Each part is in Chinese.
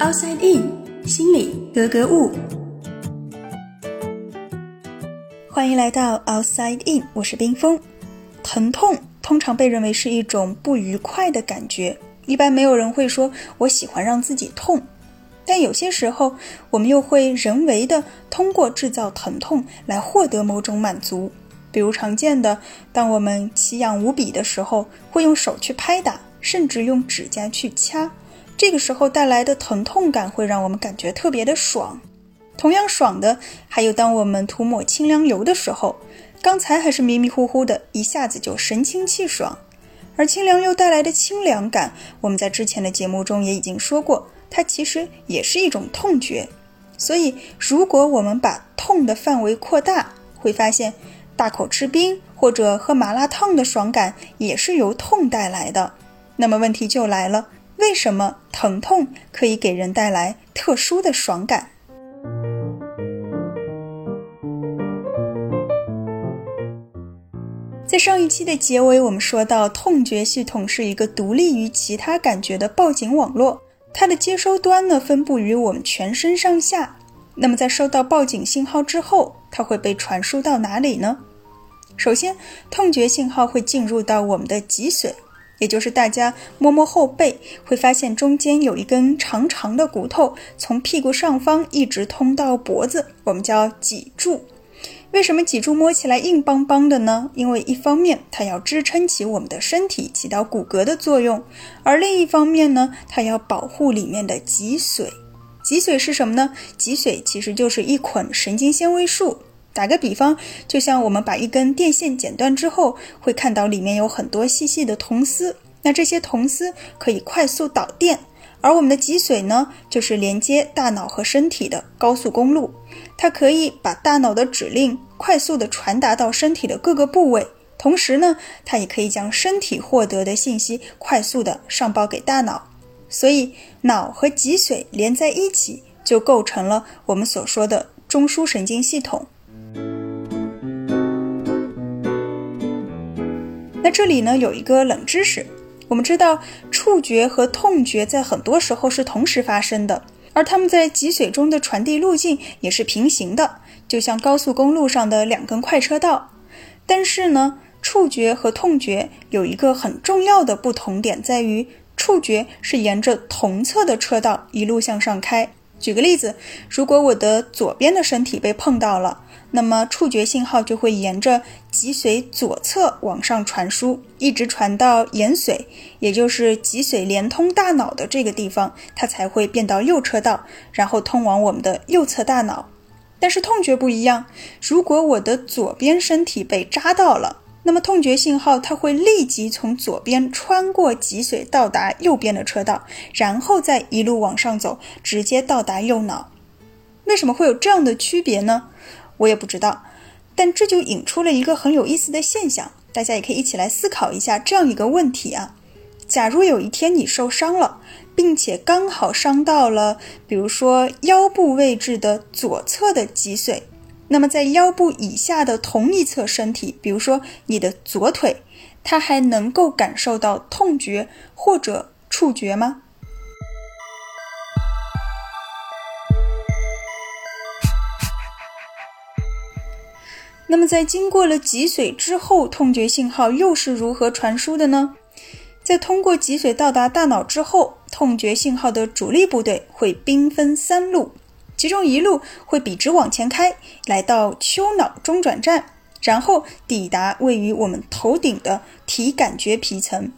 Outside In，心里格格物。欢迎来到 Outside In，我是冰峰。疼痛通常被认为是一种不愉快的感觉，一般没有人会说我喜欢让自己痛。但有些时候，我们又会人为的通过制造疼痛来获得某种满足。比如常见的，当我们奇痒无比的时候，会用手去拍打，甚至用指甲去掐。这个时候带来的疼痛感会让我们感觉特别的爽。同样爽的还有当我们涂抹清凉油的时候，刚才还是迷迷糊糊的，一下子就神清气爽。而清凉油带来的清凉感，我们在之前的节目中也已经说过，它其实也是一种痛觉。所以，如果我们把痛的范围扩大，会发现大口吃冰或者喝麻辣烫的爽感也是由痛带来的。那么问题就来了。为什么疼痛可以给人带来特殊的爽感？在上一期的结尾，我们说到，痛觉系统是一个独立于其他感觉的报警网络，它的接收端呢分布于我们全身上下。那么，在收到报警信号之后，它会被传输到哪里呢？首先，痛觉信号会进入到我们的脊髓。也就是大家摸摸后背，会发现中间有一根长长的骨头，从屁股上方一直通到脖子，我们叫脊柱。为什么脊柱摸起来硬邦邦的呢？因为一方面它要支撑起我们的身体，起到骨骼的作用；而另一方面呢，它要保护里面的脊髓。脊髓是什么呢？脊髓其实就是一捆神经纤维束。打个比方，就像我们把一根电线剪断之后，会看到里面有很多细细的铜丝。那这些铜丝可以快速导电，而我们的脊髓呢，就是连接大脑和身体的高速公路。它可以把大脑的指令快速的传达到身体的各个部位，同时呢，它也可以将身体获得的信息快速的上报给大脑。所以，脑和脊髓连在一起，就构成了我们所说的中枢神经系统。那这里呢有一个冷知识，我们知道触觉和痛觉在很多时候是同时发生的，而它们在脊髓中的传递路径也是平行的，就像高速公路上的两根快车道。但是呢，触觉和痛觉有一个很重要的不同点，在于触觉是沿着同侧的车道一路向上开。举个例子，如果我的左边的身体被碰到了。那么触觉信号就会沿着脊髓左侧往上传输，一直传到延髓，也就是脊髓连通大脑的这个地方，它才会变到右车道，然后通往我们的右侧大脑。但是痛觉不一样，如果我的左边身体被扎到了，那么痛觉信号它会立即从左边穿过脊髓到达右边的车道，然后再一路往上走，直接到达右脑。为什么会有这样的区别呢？我也不知道，但这就引出了一个很有意思的现象，大家也可以一起来思考一下这样一个问题啊：假如有一天你受伤了，并且刚好伤到了，比如说腰部位置的左侧的脊髓，那么在腰部以下的同一侧身体，比如说你的左腿，它还能够感受到痛觉或者触觉吗？那么，在经过了脊髓之后，痛觉信号又是如何传输的呢？在通过脊髓到达大脑之后，痛觉信号的主力部队会兵分三路，其中一路会笔直往前开，来到丘脑中转站，然后抵达位于我们头顶的体感觉皮层。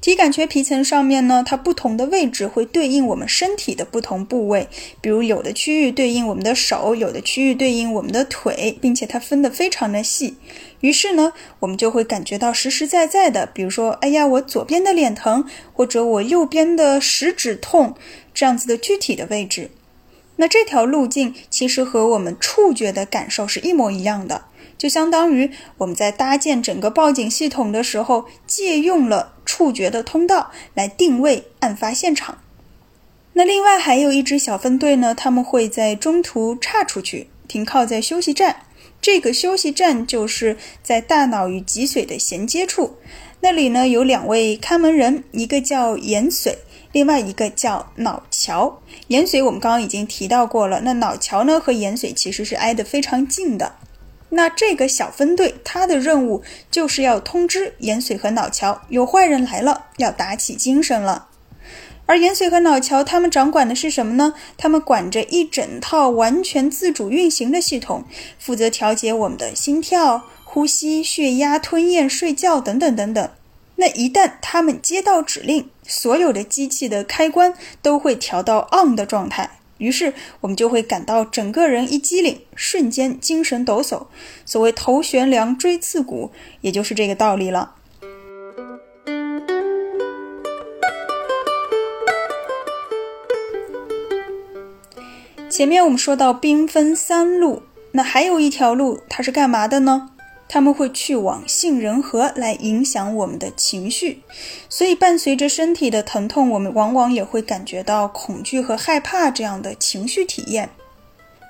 体感觉皮层上面呢，它不同的位置会对应我们身体的不同部位，比如有的区域对应我们的手，有的区域对应我们的腿，并且它分得非常的细。于是呢，我们就会感觉到实实在在的，比如说，哎呀，我左边的脸疼，或者我右边的食指痛，这样子的具体的位置。那这条路径其实和我们触觉的感受是一模一样的。就相当于我们在搭建整个报警系统的时候，借用了触觉的通道来定位案发现场。那另外还有一支小分队呢，他们会在中途岔出去，停靠在休息站。这个休息站就是在大脑与脊髓的衔接处，那里呢有两位看门人，一个叫延髓，另外一个叫脑桥。盐髓我们刚刚已经提到过了，那脑桥呢和盐髓其实是挨得非常近的。那这个小分队，它的任务就是要通知盐髓和脑桥，有坏人来了，要打起精神了。而盐髓和脑桥，他们掌管的是什么呢？他们管着一整套完全自主运行的系统，负责调节我们的心跳、呼吸、血压、吞咽、睡觉等等等等。那一旦他们接到指令，所有的机器的开关都会调到 on 的状态。于是我们就会感到整个人一激灵，瞬间精神抖擞。所谓头悬梁，锥刺股，也就是这个道理了。前面我们说到兵分三路，那还有一条路，它是干嘛的呢？他们会去往杏仁核来影响我们的情绪，所以伴随着身体的疼痛，我们往往也会感觉到恐惧和害怕这样的情绪体验。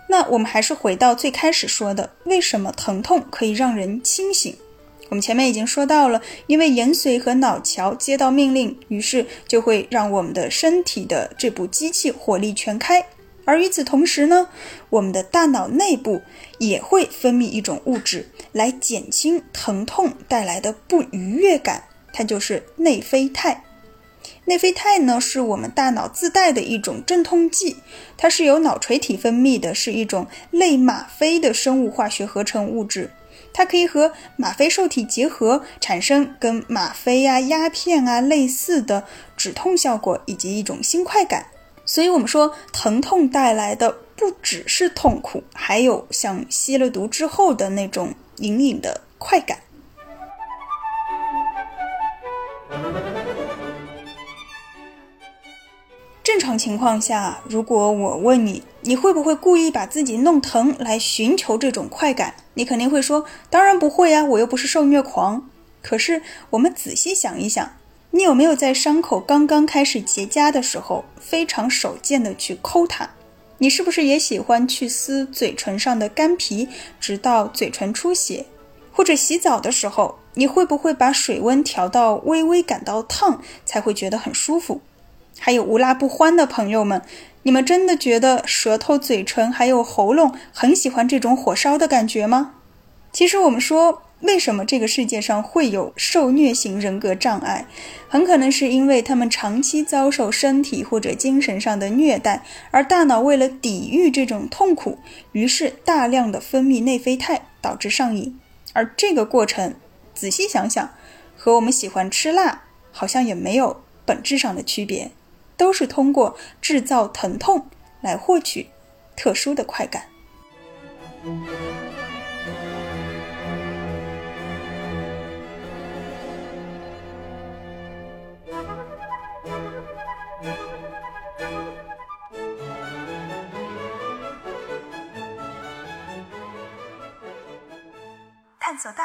那我们还是回到最开始说的，为什么疼痛可以让人清醒？我们前面已经说到了，因为延髓和脑桥接到命令，于是就会让我们的身体的这部机器火力全开。而与此同时呢，我们的大脑内部也会分泌一种物质来减轻疼痛带来的不愉悦感，它就是内啡肽。内啡肽呢是我们大脑自带的一种镇痛剂，它是由脑垂体分泌的，是一种类吗啡的生物化学合成物质，它可以和吗啡受体结合，产生跟吗啡啊、鸦片啊类似的止痛效果以及一种新快感。所以，我们说疼痛带来的不只是痛苦，还有像吸了毒之后的那种隐隐的快感。正常情况下，如果我问你，你会不会故意把自己弄疼来寻求这种快感？你肯定会说：“当然不会啊，我又不是受虐狂。”可是，我们仔细想一想。你有没有在伤口刚刚开始结痂的时候，非常手贱的去抠它？你是不是也喜欢去撕嘴唇上的干皮，直到嘴唇出血？或者洗澡的时候，你会不会把水温调到微微感到烫才会觉得很舒服？还有无辣不欢的朋友们，你们真的觉得舌头、嘴唇还有喉咙很喜欢这种火烧的感觉吗？其实我们说。为什么这个世界上会有受虐型人格障碍？很可能是因为他们长期遭受身体或者精神上的虐待，而大脑为了抵御这种痛苦，于是大量的分泌内啡肽，导致上瘾。而这个过程，仔细想想，和我们喜欢吃辣好像也没有本质上的区别，都是通过制造疼痛来获取特殊的快感。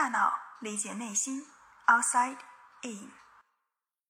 大脑，理解内心。Outside in。